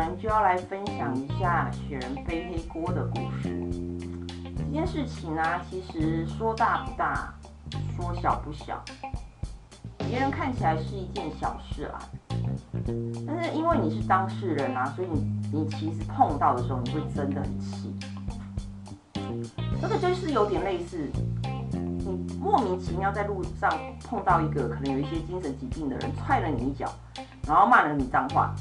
人就要来分享一下雪人背黑锅的故事。这件事情呢，其实说大不大，说小不小，别人看起来是一件小事啦。但是因为你是当事人啊，所以你你其实碰到的时候，你会真的很气。这个就是有点类似，你莫名其妙在路上碰到一个可能有一些精神疾病的人，踹了你一脚，然后骂了你脏话，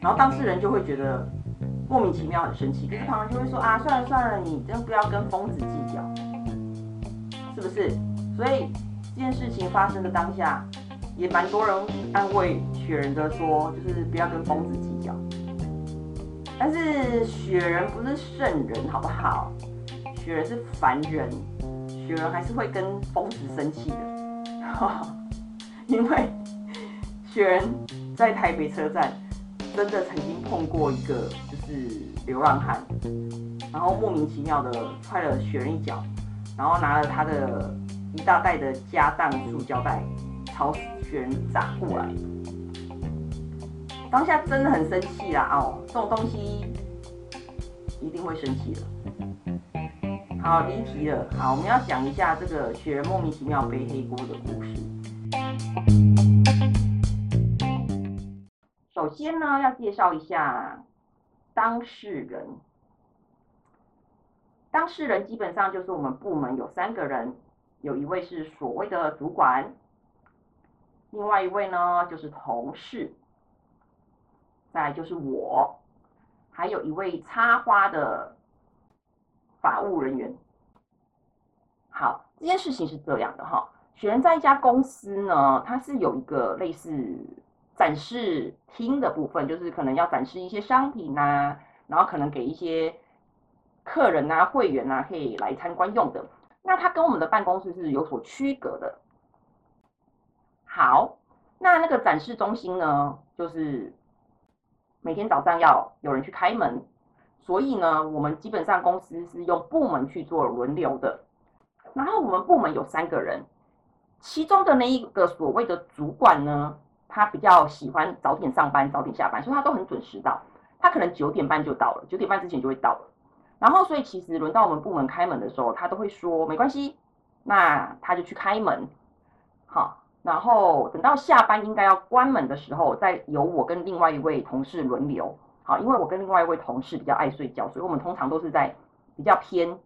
然后当事人就会觉得莫名其妙很生气，可是旁人就会说啊，算了算了，你真不要跟疯子计较，是不是？所以这件事情发生的当下，也蛮多人安慰雪人的说，就是不要跟疯子计较。但是雪人不是圣人，好不好？雪人是凡人，雪人还是会跟疯子生气的，因为雪人在台北车站真的曾经碰过一个就是流浪汉，然后莫名其妙的踹了雪人一脚，然后拿了他的一大袋的家当塑胶袋朝雪人砸过来。当下真的很生气啦！哦，这种东西一定会生气的。好，离题了。好，我们要讲一下这个雪人莫名其妙背黑锅的故事。先呢，要介绍一下当事人。当事人基本上就是我们部门有三个人，有一位是所谓的主管，另外一位呢就是同事。再就是我，还有一位插花的法务人员。好，这件事情是这样的哈，雪人在一家公司呢，它是有一个类似展示厅的部分，就是可能要展示一些商品呐，然后可能给一些客人呐、会员呐可以来参观用的。那它跟我们的办公室是有所区隔的。好，那那个展示中心呢，就是。每天早上要有人去开门，所以呢，我们基本上公司是用部门去做轮流的。然后我们部门有三个人，其中的那一个所谓的主管呢，他比较喜欢早点上班、早点下班，所以他都很准时到。他可能九点半就到了，九点半之前就会到了。然后，所以其实轮到我们部门开门的时候，他都会说没关系，那他就去开门，好。然后等到下班应该要关门的时候，再由我跟另外一位同事轮流。好，因为我跟另外一位同事比较爱睡觉，所以我们通常都是在比较偏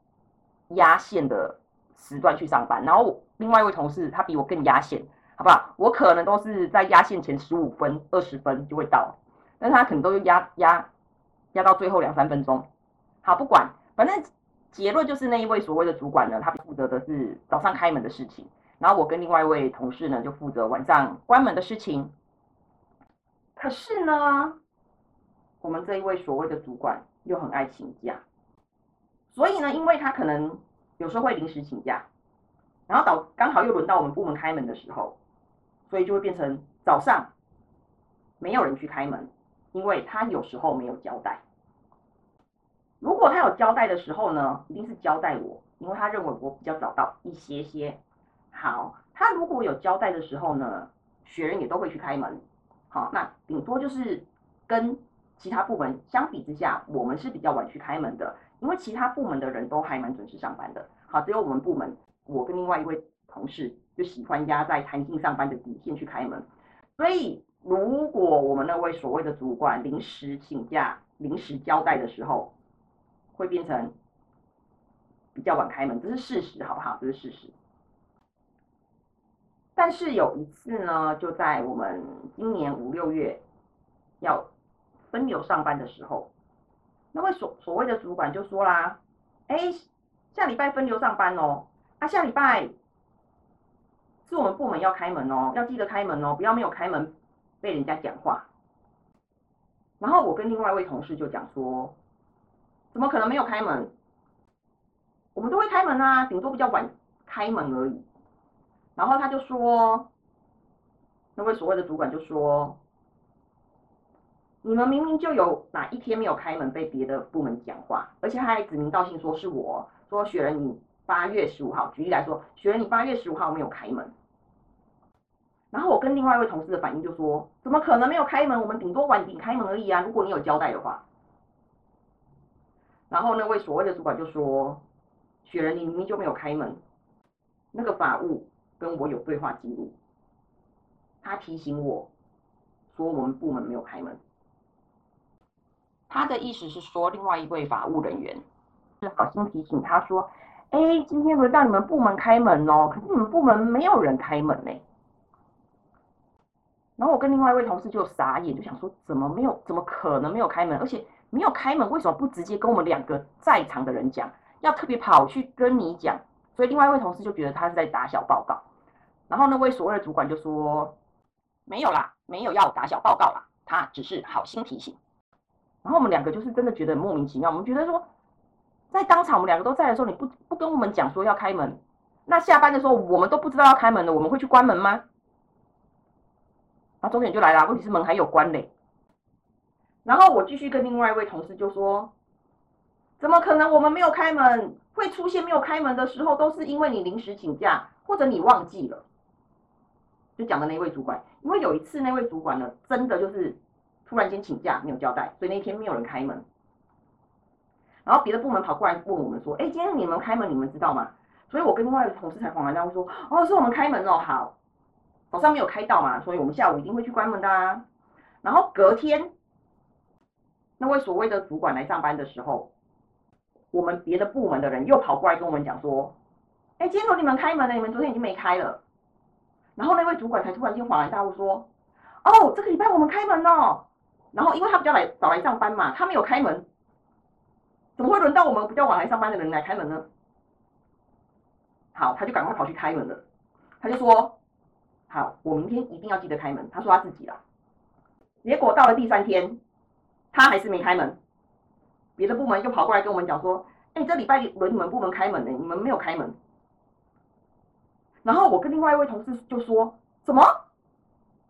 压线的时段去上班。然后另外一位同事他比我更压线，好不好？我可能都是在压线前十五分、二十分就会到，但是他可能都压压压到最后两三分钟。好，不管，反正结论就是那一位所谓的主管呢，他负责的是早上开门的事情。然后我跟另外一位同事呢，就负责晚上关门的事情。可是呢，我们这一位所谓的主管又很爱请假，所以呢，因为他可能有时候会临时请假，然后导刚好又轮到我们部门开门的时候，所以就会变成早上没有人去开门，因为他有时候没有交代。如果他有交代的时候呢，一定是交代我，因为他认为我比较早到一些些。好，他如果有交代的时候呢，学人也都会去开门。好，那顶多就是跟其他部门相比之下，我们是比较晚去开门的，因为其他部门的人都还蛮准时上班的。好，只有我们部门，我跟另外一位同事就喜欢压在弹性上班的底线去开门。所以，如果我们那位所谓的主管临时请假、临时交代的时候，会变成比较晚开门，这是事实，好不好？这是事实。但是有一次呢，就在我们今年五六月要分流上班的时候，那位所所谓的主管就说啦：“哎，下礼拜分流上班哦，啊，下礼拜是我们部门要开门哦，要记得开门哦，不要没有开门被人家讲话。”然后我跟另外一位同事就讲说：“怎么可能没有开门？我们都会开门啊，顶多比较晚开门而已。”然后他就说，那位所谓的主管就说：“你们明明就有哪一天没有开门，被别的部门讲话，而且他还指名道姓说是我说雪人你八月十五号，举例来说，雪人你八月十五号没有开门。然后我跟另外一位同事的反应就说：怎么可能没有开门？我们顶多晚点开门而已啊！如果你有交代的话。然后那位所谓的主管就说：雪人，你明明就没有开门，那个法务跟我有对话记录，他提醒我说我们部门没有开门。他的意思是说，另外一位法务人员是好心提醒他说：哎，今天轮到你们部门开门哦，可是你们部门没有人开门呢。然后我跟另外一位同事就傻眼，就想说怎么没有？怎么可能没有开门？而且没有开门，为什么不直接跟我们两个在场的人讲？要特别跑去跟你讲？所以另外一位同事就觉得他是在打小报告。然后那位所谓的主管就说：“没有啦，没有要打小报告啦，他只是好心提醒。”然后我们两个就是真的觉得莫名其妙。我们觉得说，在当场我们两个都在的时候，你不不跟我们讲说要开门，那下班的时候我们都不知道要开门的，我们会去关门吗？然后重点就来了，问题是门还有关嘞。然后我继续跟另外一位同事就说：“怎么可能？我们没有开门，会出现没有开门的时候，都是因为你临时请假或者你忘记了。”就讲的那位主管，因为有一次那位主管呢，真的就是突然间请假没有交代，所以那天没有人开门。然后别的部门跑过来问我们说：“哎，今天你们开门，你们知道吗？”所以我跟另外一个同事才恍然大悟说：“哦，是我们开门哦，好。”早上没有开到嘛，所以我们下午一定会去关门的。啊。然后隔天，那位所谓的主管来上班的时候，我们别的部门的人又跑过来跟我们讲说：“哎，今天说你们开门了，你们昨天已经没开了。”然后那位主管才突然间恍然大悟说：“哦，这个礼拜我们开门哦。”然后因为他比较来早来上班嘛，他没有开门，怎么会轮到我们比较晚来上班的人来开门呢？好，他就赶快跑去开门了，他就说。好，我明天一定要记得开门。他说他自己了，结果到了第三天，他还是没开门。别的部门又跑过来跟我们讲说：“哎，这礼拜轮你们部门开门呢，你们没有开门。”然后我跟另外一位同事就说：“什么？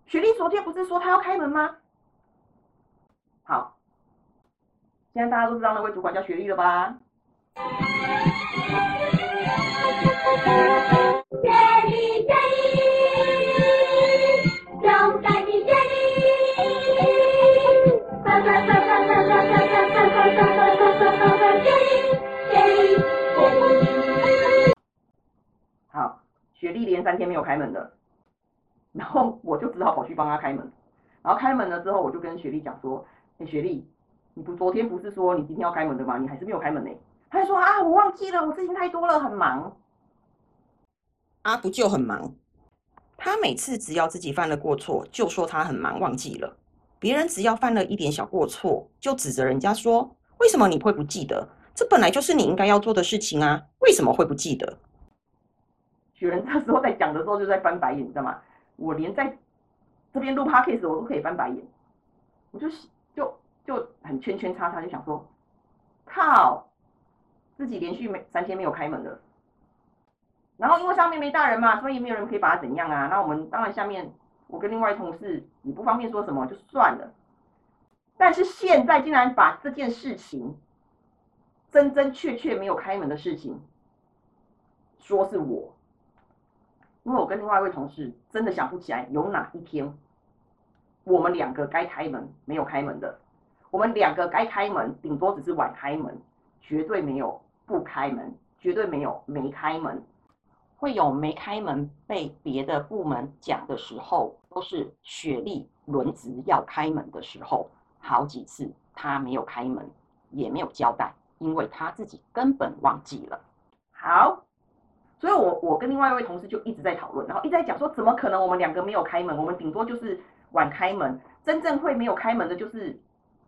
雪莉昨天不是说她要开门吗？”好，现在大家都知道那位主管叫雪莉了吧？雪莉连三天没有开门的，然后我就只好跑去帮他开门。然后开门了之后，我就跟雪莉讲说：“哎，雪莉，你不昨天不是说你今天要开门的吗？你还是没有开门呢。”他就说：“啊，我忘记了，我事情太多了，很忙。”啊，不就很忙？他每次只要自己犯了过错，就说他很忙，忘记了。别人只要犯了一点小过错，就指责人家说：“为什么你会不记得？这本来就是你应该要做的事情啊，为什么会不记得？”有人这时候在讲的时候就在翻白眼，你知道吗？我连在这边录 podcast 我都可以翻白眼，我就就就很圈圈叉叉，就想说，靠，自己连续没三天没有开门了，然后因为上面没大人嘛，所以没有人可以把他怎样啊。那我们当然下面我跟另外同事也不方便说什么，就算了。但是现在竟然把这件事情真真确确没有开门的事情，说是我。因为我跟另外一位同事真的想不起来有哪一天，我们两个该开门没有开门的，我们两个该开门顶多只是晚开门，绝对没有不开门，绝对没有没开门，会有没开门被别的部门讲的时候，都是雪莉轮值要开门的时候，好几次他没有开门，也没有交代，因为他自己根本忘记了。好。所以，我我跟另外一位同事就一直在讨论，然后一直在讲说，怎么可能我们两个没有开门？我们顶多就是晚开门，真正会没有开门的，就是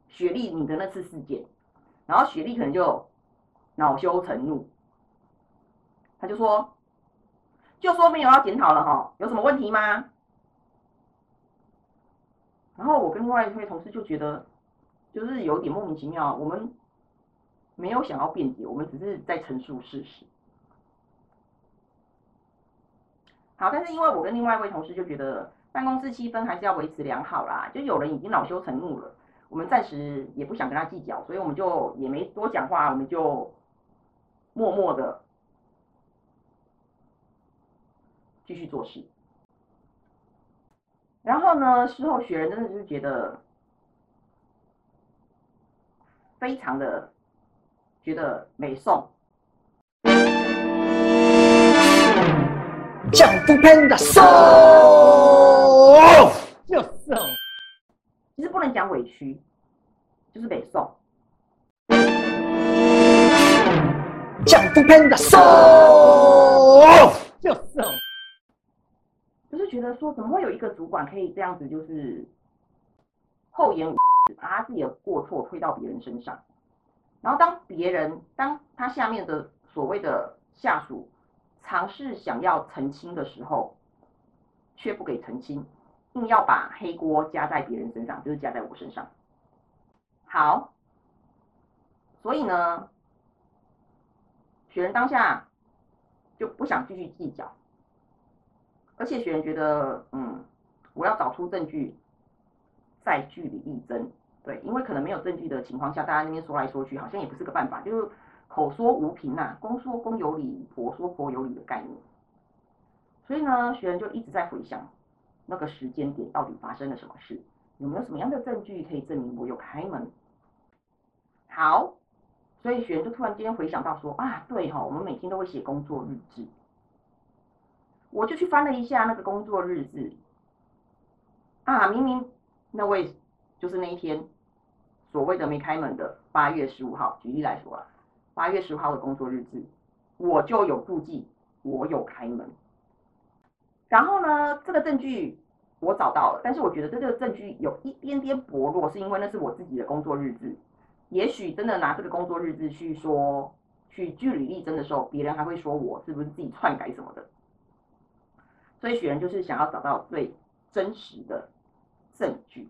雪莉你的那次事件。然后雪莉可能就恼羞成怒，他就说，就说没有要检讨了哈，有什么问题吗？然后我跟另外一位同事就觉得，就是有点莫名其妙，我们没有想要辩解，我们只是在陈述事实。好，但是因为我跟另外一位同事就觉得办公室气氛还是要维持良好啦，就有人已经恼羞成怒了，我们暂时也不想跟他计较，所以我们就也没多讲话，我们就默默的继续做事。然后呢，事后雪人真的是觉得非常的觉得美送。降不喷的送，就送。其实不能讲委屈，就是北宋。降不喷的送，就送。就是觉得说，怎么会有一个主管可以这样子，就是厚颜无耻，把他自己的过错推到别人身上，然后当别人当他下面的所谓的下属尝试想要澄清的时候，却不给澄清，硬要把黑锅加在别人身上，就是加在我身上。好，所以呢，雪人当下就不想继续计较。而且雪人觉得，嗯，我要找出证据，再据理力争，对，因为可能没有证据的情况下，大家那边说来说去，好像也不是个办法，就是口说无凭呐，公说公有理，婆说婆有理的概念。所以呢，雪人就一直在回想那个时间点到底发生了什么事，有没有什么样的证据可以证明我有开门？好，所以雪人就突然间回想到说，啊，对哈，我们每天都会写工作日志。我就去翻了一下那个工作日志，啊，明明那位就是那一天所谓的没开门的八月十五号，举例来说啊，八月十五号的工作日志，我就有注记我有开门。然后呢，这个证据我找到了，但是我觉得这个证据有一点点薄弱，是因为那是我自己的工作日志，也许真的拿这个工作日志去说去据理力争的时候，别人还会说我是不是自己篡改什么的。所以雪人就是想要找到最真实的证据，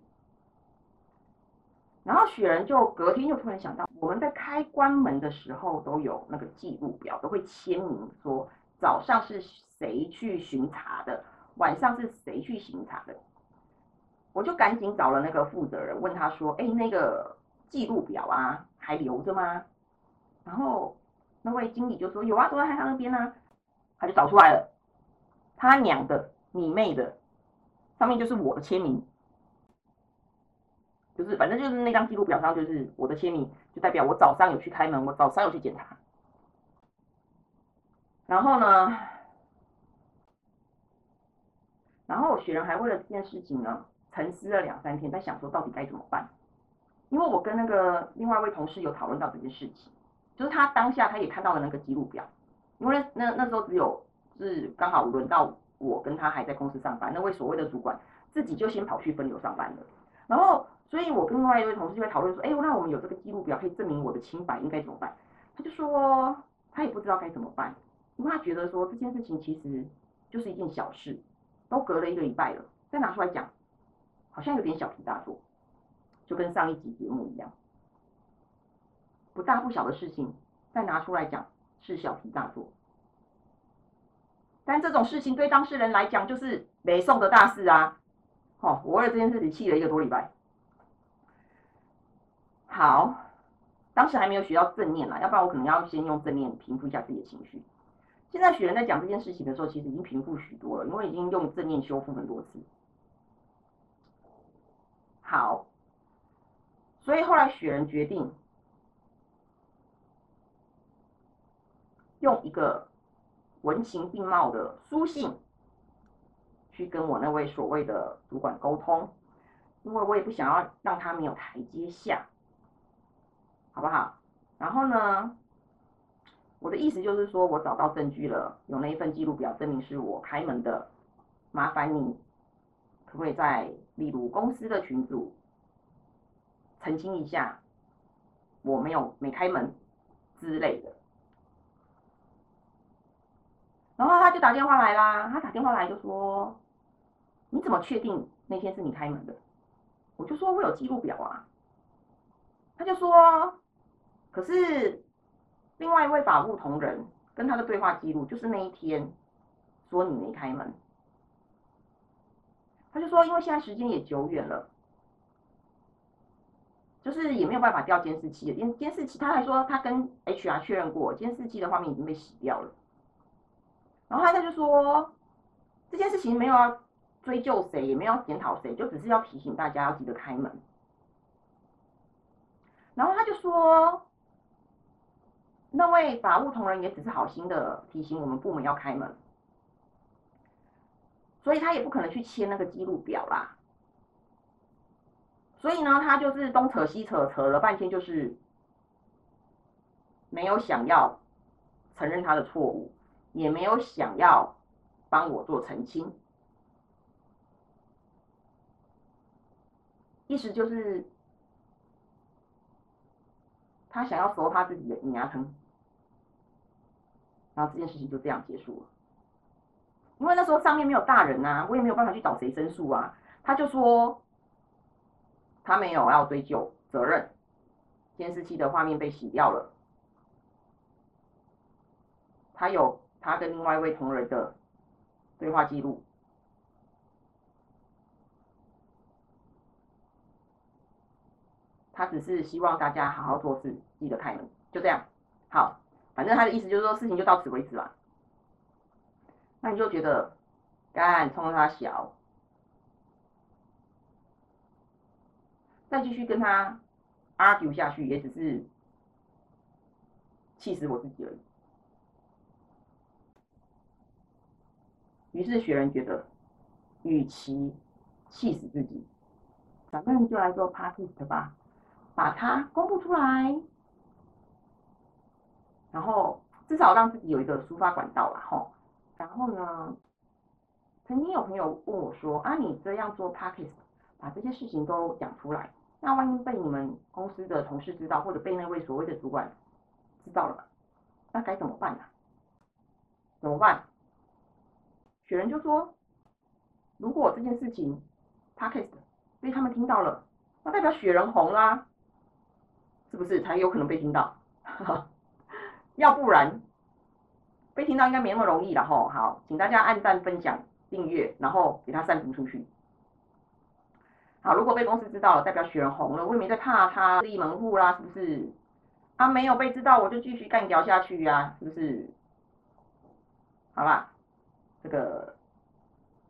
然后雪人就隔天又突然想到，我们在开关门的时候都有那个记录表，都会签名说早上是谁去巡查的，晚上是谁去巡查的。我就赶紧找了那个负责人，问他说：“哎，那个记录表啊，还留着吗？”然后那位经理就说：“有啊，都在他那边呢。”他就找出来了。他娘的，你妹的，上面就是我的签名，就是反正就是那张记录表上就是我的签名，就代表我早上有去开门，我早上有去检查。然后呢，然后雪人还为了这件事情呢，沉思了两三天，在想说到底该怎么办。因为我跟那个另外一位同事有讨论到这件事情，就是他当下他也看到了那个记录表，因为那那时候只有。是刚好轮到我跟他还在公司上班，那位所谓的主管自己就先跑去分流上班了。然后，所以我跟另外一位同事就会讨论说：“哎，那我们有这个记录表可以证明我的清白，应该怎么办？”他就说他也不知道该怎么办，因为他觉得说这件事情其实就是一件小事，都隔了一个礼拜了，再拿出来讲，好像有点小题大做，就跟上一集节目一样，不大不小的事情再拿出来讲是小题大做。但这种事情对当事人来讲就是没送的大事啊！哦，我为了这件事情气了一个多礼拜。好，当时还没有学到正念啦，要不然我可能要先用正念平复一下自己的情绪。现在雪人在讲这件事情的时候，其实已经平复许多了，因为已经用正念修复很多次。好，所以后来雪人决定用一个。文情并茂的书信，去跟我那位所谓的主管沟通，因为我也不想要让他没有台阶下，好不好？然后呢，我的意思就是说我找到证据了，有那一份记录表证明是我开门的，麻烦你可不可以在例如公司的群组澄清一下，我没有没开门之类的。然后他就打电话来啦，他打电话来就说：“你怎么确定那天是你开门的？”我就说：“我有记录表啊。”他就说：“可是另外一位法务同仁跟他的对话记录就是那一天说你没开门。”他就说：“因为现在时间也久远了，就是也没有办法调监视器。监监视器他还说他跟 HR 确认过，监视器的画面已经被洗掉了。”然后他就说，这件事情没有要追究谁，也没有检讨谁，就只是要提醒大家要记得开门。然后他就说，那位法务同仁也只是好心的提醒我们部门要开门，所以他也不可能去签那个记录表啦。所以呢，他就是东扯西扯，扯了半天，就是没有想要承认他的错误，也没有想要帮我做澄清。意思就是，他想要收他自己的牙疼，然后这件事情就这样结束了。因为那时候上面没有大人呐，我也没有办法去找谁申诉啊。他就说。他没有要追究责任，监视器的画面被洗掉了。他有他跟另外一位同仁的对话记录，他只是希望大家好好做事，记得开门，就这样。反正他的意思就是说事情就到此为止了。那你就觉得，干冲着他小。再继续跟他 argue 下去，也只是气死我自己而已。于是雪人觉得，与其气死自己，咱们就来做 party 吧，把它公布出来，然后至少让自己有一个抒发管道了吼。然后呢，曾经有朋友问我说：“啊，你这样做 partyist，把这些事情都讲出来。”那万一被你们公司的同事知道，或者被那位所谓的主管知道了，那该怎么办呢？怎么办？雪人就说，如果这件事情 p a d k a s t 被他们听到了，那代表雪人红啦，是不是才有可能被听到？要不然被听到应该没那么容易了吼。好，请大家按赞、分享、订阅，然后给他散布出去。好，如果被公司知道了，代表雪人红了，我也没在怕他立门户啦，是不是？他没有被知道，我就继续干掉下去呀，是不是？好啦，这个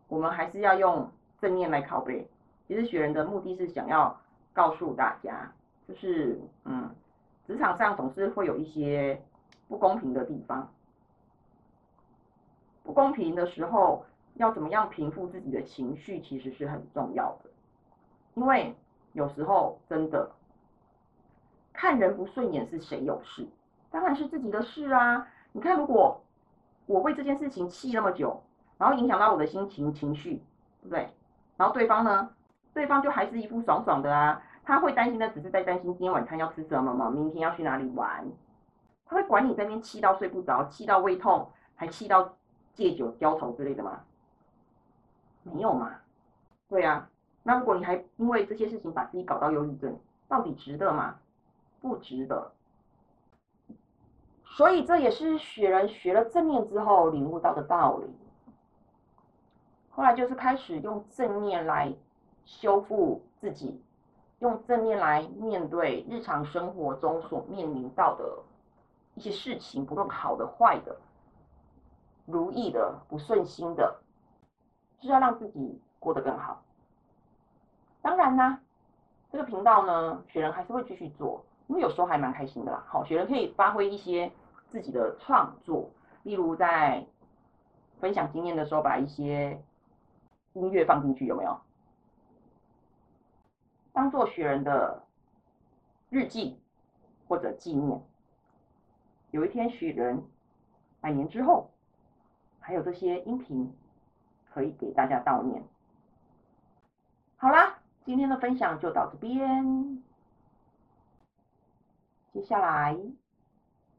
我们还是要用正念来拷贝。其实雪人的目的是想要告诉大家，就是嗯，职场上总是会有一些不公平的地方，不公平的时候要怎么样平复自己的情绪，其实是很重要的。因为有时候真的看人不顺眼是谁有事？当然是自己的事啊！你看，如果我为这件事情气那么久，然后影响到我的心情情绪，对不对？然后对方呢？对方就还是一副爽爽的啊！他会担心的只是在担心今天晚餐要吃什么吗？明天要去哪里玩？会管你在那边气到睡不着，气到胃痛，还气到借酒浇愁之类的吗？没有嘛？对呀。那如果你还因为这些事情把自己搞到忧郁症，到底值得吗？不值得。所以这也是雪人学了正念之后领悟到的道理。后来就是开始用正念来修复自己，用正念来面对日常生活中所面临到的一些事情，不论好的坏的、如意的不顺心的，就是要让自己过得更好。当然啦，这个频道呢，雪人还是会继续做，因为有时候还蛮开心的啦。好，雪人可以发挥一些自己的创作，例如在分享经验的时候，把一些音乐放进去，有没有？当做雪人的日记或者纪念。有一天雪人百年之后，还有这些音频可以给大家悼念。好啦。今天的分享就到这边。接下来，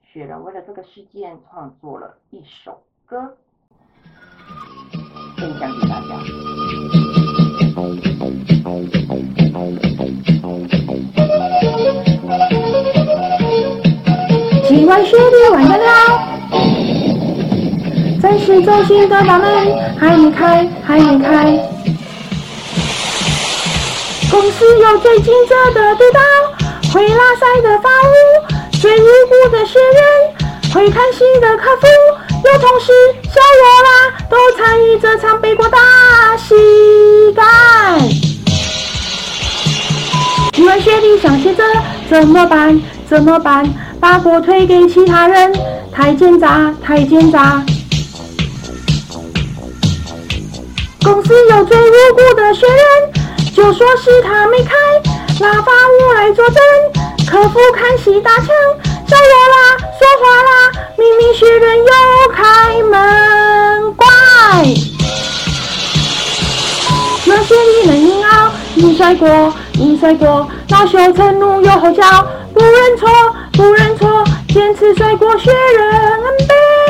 雪人为了这个事件创作了一首歌，分享给大家。万碗雪碧完蛋了在市中心的大门还没开还没开。公司有最精致的舞蹈会拉塞的发舞最无辜的学员会开心的客服有同事笑我啦都参与这场背锅大戏班一碗雪碧想鞋着怎么办？怎么办？把锅推给其他人，太奸诈，太奸诈。公司有最无辜的学员，就说是他没开，拉法务来作证，客服看戏打枪，找我啦，说话啦，明明学员有开门，乖。那些你能硬熬，你摔过，你摔过，恼羞成怒又吼叫，不认错，不认错，坚持摔过学人。